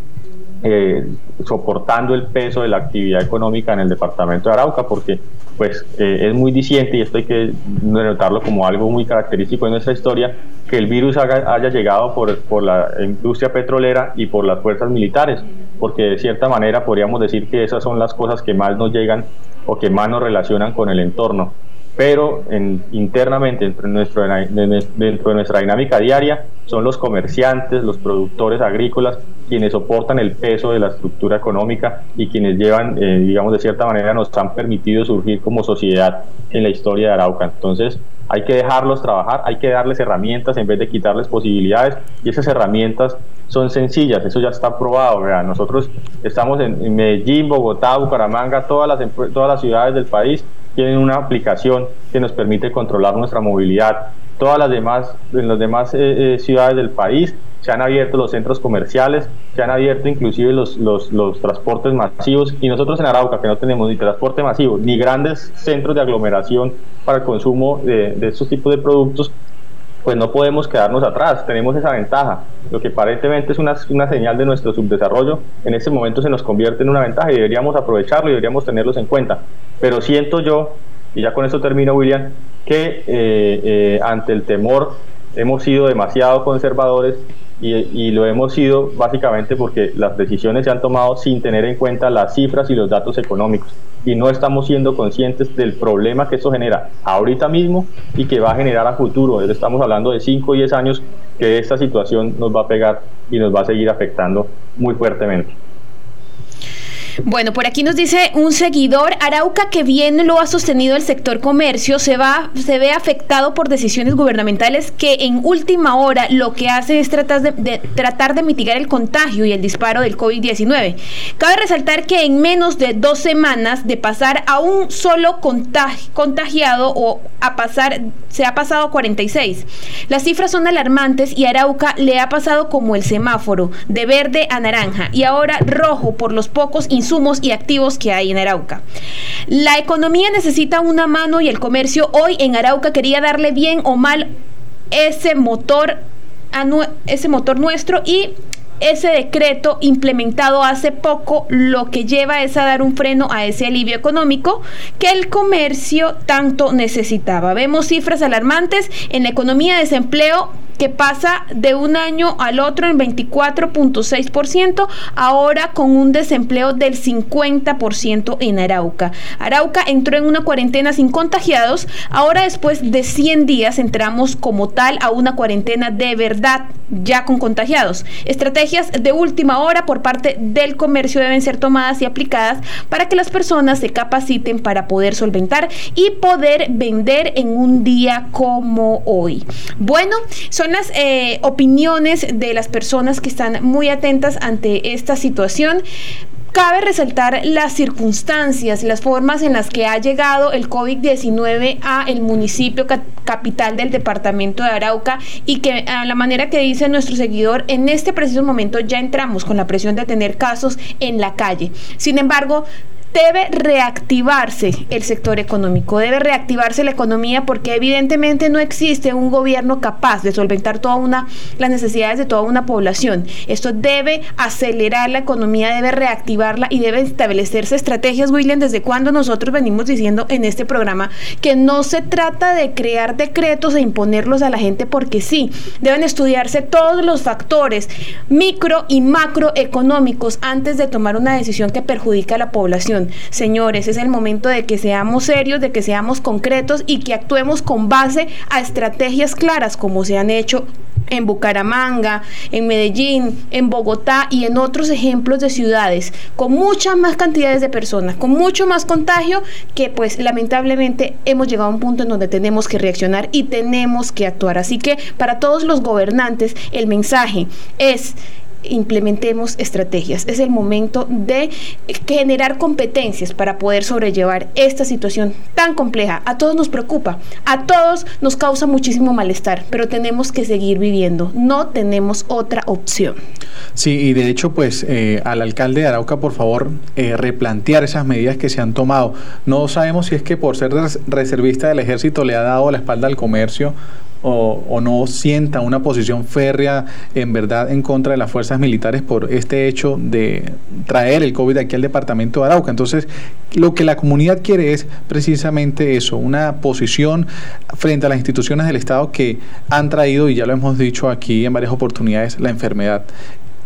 S8: soportando el peso de la actividad económica en el departamento de Arauca, porque pues eh, es muy diciente y esto hay que notarlo como algo muy característico de nuestra historia, que el virus haya llegado por, por, la industria petrolera y por las fuerzas militares, porque de cierta manera podríamos decir que esas son las cosas que más nos llegan o que más nos relacionan con el entorno pero en, internamente dentro de, nuestra dinámica diaria son los comerciantes, los productores agrícolas quienes soportan el peso de la estructura económica y quienes llevan, eh, digamos, de cierta manera nos han permitido surgir como sociedad en la historia de Arauca. Entonces, hay que dejarlos trabajar, hay que darles herramientas en vez de quitarles posibilidades y esas herramientas son sencillas, eso ya está probado. Nosotros estamos en, Medellín, Bogotá, Bucaramanga, todas las, todas las ciudades del país tienen una aplicación que nos permite controlar nuestra movilidad. Todas las demás, en las demás eh, eh, ciudades del país se han abierto los centros comerciales, se han abierto inclusive los, los, los, transportes masivos y nosotros en Arauca que no tenemos ni transporte masivo ni grandes centros de aglomeración para el consumo de, de estos tipos de productos, pues no podemos quedarnos atrás, tenemos esa ventaja. Lo que aparentemente es una, una, señal de nuestro subdesarrollo, en este momento se nos convierte en una ventaja y deberíamos aprovecharlo y deberíamos tenerlos en cuenta. Pero siento yo, y ya con esto termino William, que eh, eh, ante el temor hemos sido demasiado conservadores y, lo hemos sido básicamente porque las decisiones se han tomado sin tener en cuenta las cifras y los datos económicos y no estamos siendo conscientes del problema que eso genera ahorita mismo y que va a generar a futuro. Estamos hablando de 5 o 10 años que esta situación nos va a pegar y nos va a seguir afectando muy fuertemente.
S6: Bueno, por aquí nos dice un seguidor, Arauca que bien lo ha sostenido el sector comercio, se, va, se ve afectado por decisiones gubernamentales que en última hora lo que hace es tratar de, tratar de mitigar el contagio y el disparo del COVID-19. Cabe resaltar que en menos de dos semanas de pasar a un solo contagiado o a pasar, se ha pasado a 46. Las cifras son alarmantes y Arauca le ha pasado como el semáforo, de verde a naranja y ahora rojo por los pocos insumos y activos que hay en Arauca. La economía necesita una mano y el comercio hoy en Arauca quería darle bien o mal ese motor ese motor nuestro y ese decreto implementado hace poco lo que lleva es a dar un freno a ese alivio económico que el comercio tanto necesitaba. Vemos cifras alarmantes en la economía de desempleo que pasa de un año al otro en 24.6%, ahora con un desempleo del 50% en Arauca. Arauca entró en una cuarentena sin contagiados, ahora después de 100 días entramos como tal a una cuarentena de verdad, ya con contagiados. Estrategias de última hora por parte del comercio deben ser tomadas y aplicadas para que las personas se capaciten para poder solventar y poder vender en un día como hoy. Bueno, son eh, opiniones de las personas que están muy atentas ante esta situación. Cabe resaltar las circunstancias, las formas en las que ha llegado el COVID-19 a el municipio capital del departamento de Arauca y que a la manera que dice nuestro seguidor, en este preciso momento ya entramos con la presión de tener casos en la calle. Sin embargo, debe reactivarse el sector económico, debe reactivarse la economía porque evidentemente no existe un gobierno capaz de solventar toda una las necesidades de toda una población. Esto debe acelerar la economía, debe reactivarla y debe establecerse estrategias, William, desde cuando nosotros venimos diciendo en este programa que no se trata de crear decretos e imponerlos a la gente porque sí, deben estudiarse todos los factores micro y macroeconómicos antes de tomar una decisión que perjudica a la población. Señores, es el momento de que seamos serios, de que seamos concretos y que actuemos con base a estrategias claras como se han hecho en Bucaramanga, en Medellín, en Bogotá y en otros ejemplos de ciudades con muchas más cantidades de personas, con mucho más contagio que pues lamentablemente hemos llegado a un punto en donde tenemos que reaccionar y tenemos que actuar. Así que para todos los gobernantes el mensaje es implementemos estrategias. Es el momento de generar competencias para poder sobrellevar esta situación tan compleja. A todos nos preocupa, a todos nos causa muchísimo malestar, pero tenemos que seguir viviendo. No tenemos otra opción.
S5: Sí, y de hecho, pues eh, al alcalde de Arauca, por favor, eh, replantear esas medidas que se han tomado. No sabemos si es que por ser reservista del ejército le ha dado la espalda al comercio o, no sienta una posición férrea en verdad en contra de las fuerzas militares por este hecho de traer el COVID aquí al departamento de Arauca. Entonces, lo que la comunidad quiere es precisamente eso, una posición frente a las instituciones del Estado que han traído, y ya lo hemos dicho aquí en varias oportunidades, la enfermedad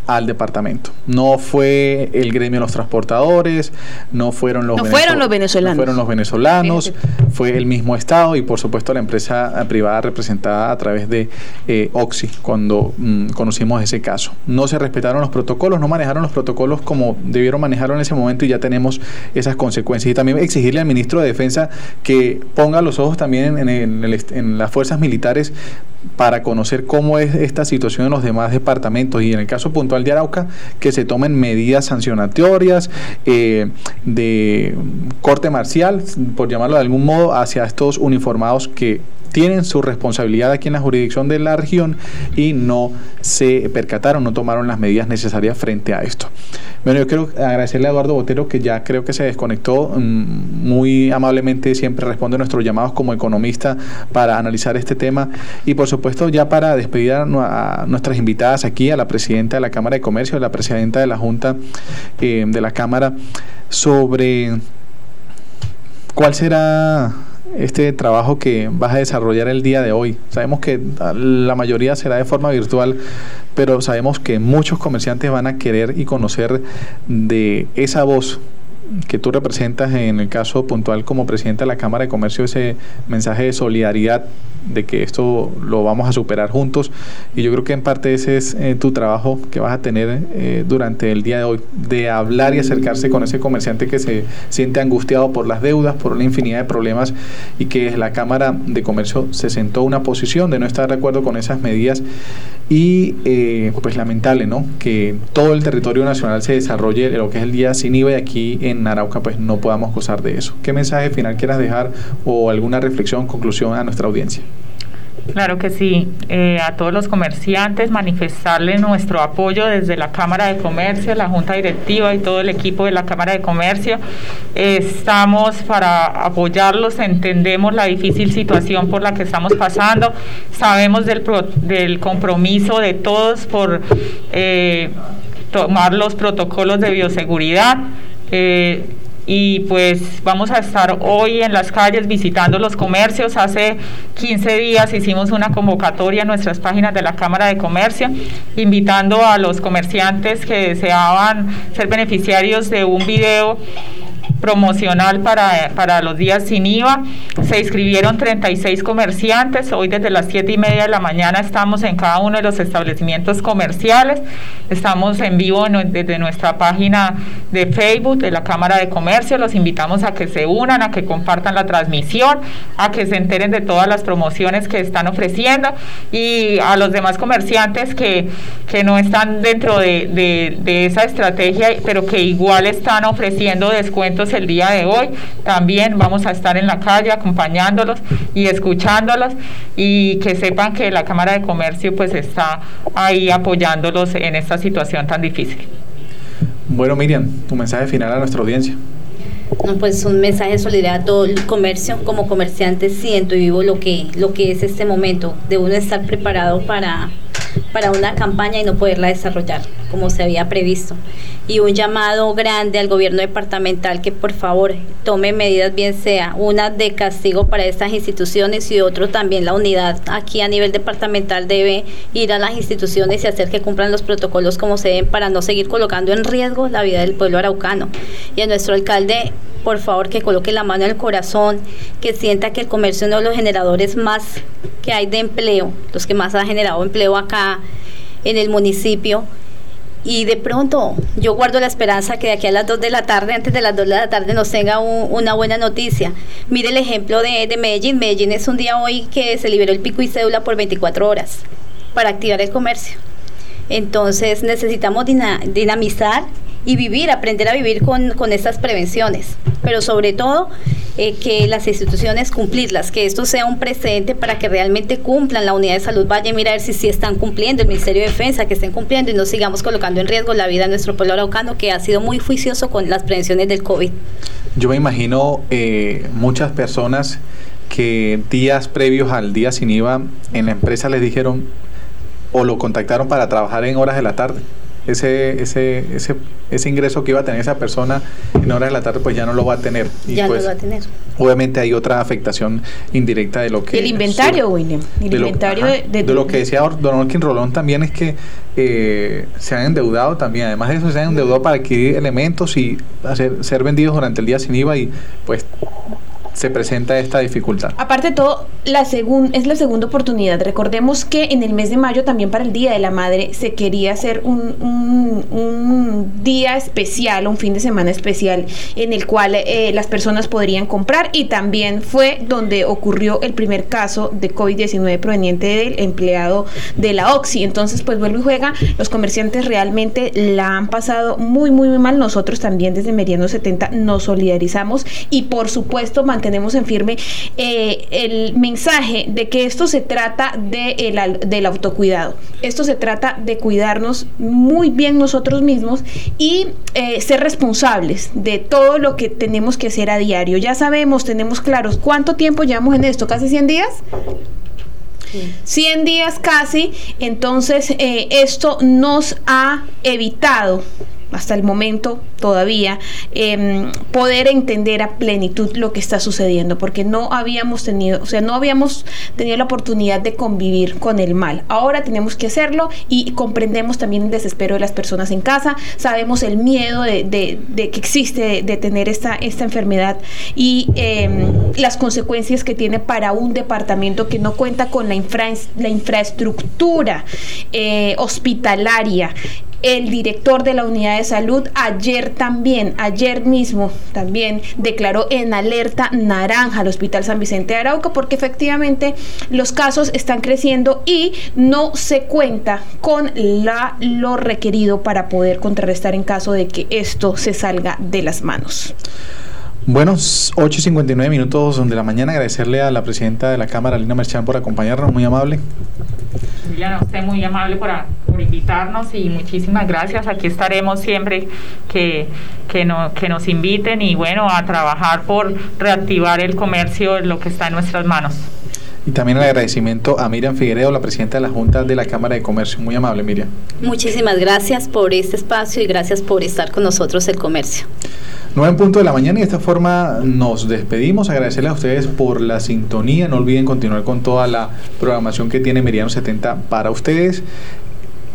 S5: al departamento. No fue el gremio de los transportadores, no fueron los,
S6: no fueron los venezolanos.
S5: fueron los venezolanos, fue el mismo Estado y por supuesto la empresa privada representada a través de eh, Oxy cuando mm, conocimos ese caso. No se respetaron los protocolos, no manejaron los protocolos como debieron manejarlo en ese momento y ya tenemos esas consecuencias. Y también exigirle al ministro de Defensa que ponga los ojos también en, en las fuerzas militares para conocer cómo es esta situación en los demás departamentos y en el caso puntual de Arauca, que se tomen medidas sancionatorias eh, de corte marcial, por llamarlo de algún modo, hacia estos uniformados que tienen su responsabilidad aquí en la jurisdicción de la región y no se percataron, no tomaron las medidas necesarias frente a esto. Bueno, yo quiero agradecerle a Eduardo Botero que ya creo que se desconectó mm, muy amablemente, siempre responde a nuestros llamados como economista para analizar este tema y por supuesto ya para despedir a, nuestras invitadas aquí, a la presidenta de la Cámara de Comercio, a la presidenta de la Junta eh, de la Cámara, sobre cuál será este trabajo que vas a desarrollar el día de hoy. Sabemos que la mayoría será de forma virtual, pero sabemos que muchos comerciantes van a querer y conocer de esa voz que tú representas en el caso puntual como presidente de la Cámara de Comercio, ese mensaje de solidaridad de que esto lo vamos a superar juntos. Y yo creo que en parte ese es eh, tu trabajo que vas a tener eh, durante el día de hoy, de hablar y acercarse con ese comerciante que se siente angustiado por las deudas, por una infinidad de problemas y que la Cámara de Comercio se sentó una posición de no estar de acuerdo con esas medidas. Y eh, pues lamentable, ¿no? Que todo el territorio nacional se desarrolle lo que es el día sin IVA y aquí en Arauca pues no podamos gozar de eso. ¿Qué mensaje final quieras dejar o alguna reflexión, conclusión a nuestra audiencia?
S9: Claro que sí. Eh, a todos los comerciantes manifestarle nuestro apoyo desde la Cámara de Comercio, la Junta Directiva y todo el equipo de la Cámara de Comercio. estamos para apoyarlos, entendemos la difícil situación por la que estamos pasando, sabemos del, del compromiso de todos por eh, tomar los protocolos de bioseguridad. Eh, y pues vamos a estar hoy en las calles visitando los comercios. Hace 15 días hicimos una convocatoria en nuestras páginas de la Cámara de Comercio, invitando a los comerciantes que deseaban ser beneficiarios de un video promocional para, para los días sin IVA. Se inscribieron 36 comerciantes. Hoy desde las 7 y media de la mañana estamos en cada uno de los establecimientos comerciales. Estamos en vivo desde nuestra página de Facebook de la Cámara de Comercio. Los invitamos a que se unan, a que compartan la transmisión, a que se enteren de todas las promociones que están ofreciendo y a los demás comerciantes que, que no están dentro de, de, de esa estrategia, pero que igual están ofreciendo descuentos el día de hoy. También vamos a estar en la calle acompañándolos y escuchándolos y que sepan que la Cámara de Comercio pues está ahí apoyándolos en esta situación tan difícil.
S5: Bueno, Miriam, tu mensaje final a nuestra audiencia.
S7: No, pues un mensaje de solidaridad a todo el comercio. Como comerciante siento y vivo lo que, lo que es este momento, de uno estar preparado para, para una campaña y no poderla desarrollar como se había previsto. Y un llamado grande al gobierno departamental que por favor tome medidas, bien sea una de castigo para estas instituciones y otro también la unidad aquí a nivel departamental debe ir a las instituciones y hacer que cumplan los protocolos como se deben para no seguir colocando en riesgo la vida del pueblo araucano. Y a nuestro alcalde por favor que coloque la mano en el corazón, que sienta que el comercio es uno de los generadores más que hay de empleo, los que más ha generado empleo acá en el municipio. Y de pronto yo guardo la esperanza que de aquí a las 2 de la tarde, antes de las 2 de la tarde, nos tenga una buena noticia. Mire el ejemplo de, de Medellín. Medellín es un día hoy que se liberó el pico y cédula por 24 horas para activar el comercio. Entonces necesitamos dinamizar y vivir, aprender a vivir con, con estas prevenciones, pero sobre todo eh, que las instituciones cumplirlas, que esto sea un precedente para que realmente cumplan. La unidad de salud, vaya a mirar si sí están cumpliendo, el Ministerio de Defensa que estén cumpliendo y no sigamos colocando en riesgo la vida de nuestro pueblo araucano que ha sido muy juicioso con las prevenciones del COVID.
S5: Yo me imagino eh, muchas personas que días previos al día sin IVA en la empresa les dijeron o lo contactaron para trabajar en horas de la tarde ese, ese, ese, ese ingreso que iba a tener esa persona en horas de la tarde, pues ya no lo va a tener.
S7: Y ya
S5: pues,
S7: no lo va a tener.
S5: Obviamente hay otra afectación indirecta de lo que...
S6: El inventario, William. El
S5: de
S6: inventario
S5: lo,
S6: de, de,
S5: de, lo que decía Don Olkin Rolón también es que eh, se han endeudado también. Además de eso, se han endeudado para adquirir elementos y hacer, ser vendidos durante el día sin IVA y pues se presenta esta dificultad.
S6: Aparte de todo, la segun, es la segunda oportunidad. Recordemos que en el mes de mayo, también para el Día de la Madre, se quería hacer un, un, día especial, un fin de semana especial, en el cual eh, las personas podrían comprar y también fue donde ocurrió el primer caso de COVID-19 proveniente del empleado de la OXI. Entonces, pues vuelve y juega, los comerciantes realmente la han pasado muy, muy, muy mal. Nosotros también desde Meriano 70 nos solidarizamos y por supuesto mantenemos en firme eh, el mensaje de que esto se trata de el, del autocuidado. Esto se trata de cuidarnos muy bien nosotros mismos y eh, ser responsables de todo lo que tenemos que hacer a diario. Ya sabemos, tenemos claros cuánto tiempo llevamos en esto, casi 100 días. 100 días casi, entonces eh, esto nos ha evitado hasta el momento todavía, em, poder entender a plenitud lo que está sucediendo, porque no habíamos tenido, o sea, no habíamos tenido la oportunidad de convivir con el mal. Ahora tenemos que hacerlo y comprendemos también el desespero de las personas en casa, sabemos el miedo de, que existe de, tener esta, esta enfermedad y em, las consecuencias que tiene para un departamento que no cuenta con la, la infraestructura eh, hospitalaria el director de la unidad de salud ayer también, ayer mismo también declaró en alerta naranja al Hospital San Vicente de Arauca porque efectivamente los casos están creciendo y no se cuenta con lo requerido para poder contrarrestar en caso de que esto se salga de las manos.
S5: Bueno, 8 y 59 minutos de la mañana. Agradecerle a la presidenta de la Cámara, Lina Merchan, por acompañarnos. Muy amable.
S9: Liliana, usted muy amable por, por, invitarnos y muchísimas gracias. Aquí estaremos siempre que, que, no, que nos inviten y bueno, a trabajar por reactivar el comercio, lo que está en nuestras manos.
S5: Y también el agradecimiento a Miriam Figueredo, la presidenta de la Junta de la Cámara de Comercio. Muy amable, Miriam.
S7: Muchísimas gracias por este espacio y gracias por estar con nosotros el comercio.
S5: 9 en punto de la mañana y de esta forma nos despedimos. Agradecerle a ustedes por la sintonía. No olviden continuar con toda la programación que tiene Meridiano 70 para ustedes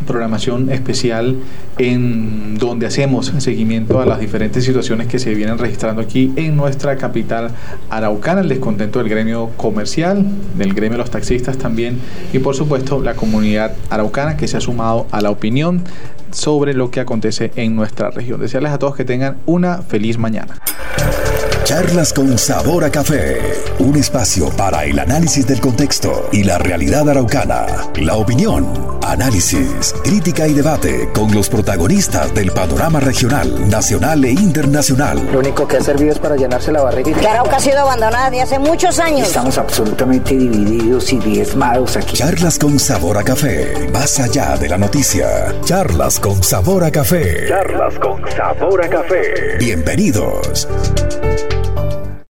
S5: programación especial en donde hacemos seguimiento a las diferentes situaciones que se vienen registrando aquí en nuestra capital araucana, el descontento del gremio comercial, del gremio de los taxistas también y por supuesto la comunidad araucana que se ha sumado a la opinión sobre lo que acontece en nuestra región. Desearles a todos que tengan una feliz mañana.
S1: Charlas con sabor a café. Un espacio para el análisis del contexto y la realidad araucana. La opinión, análisis, crítica y debate con los protagonistas del panorama regional, nacional e internacional.
S2: Lo único que ha servido es para llenarse la barriga.
S3: Que Arauca ha sido abandonada desde hace muchos años.
S2: Estamos absolutamente divididos y diezmados aquí.
S1: Charlas con sabor a café. Más allá de la noticia. Charlas con sabor a café.
S4: Charlas con sabor a café.
S1: Bienvenidos.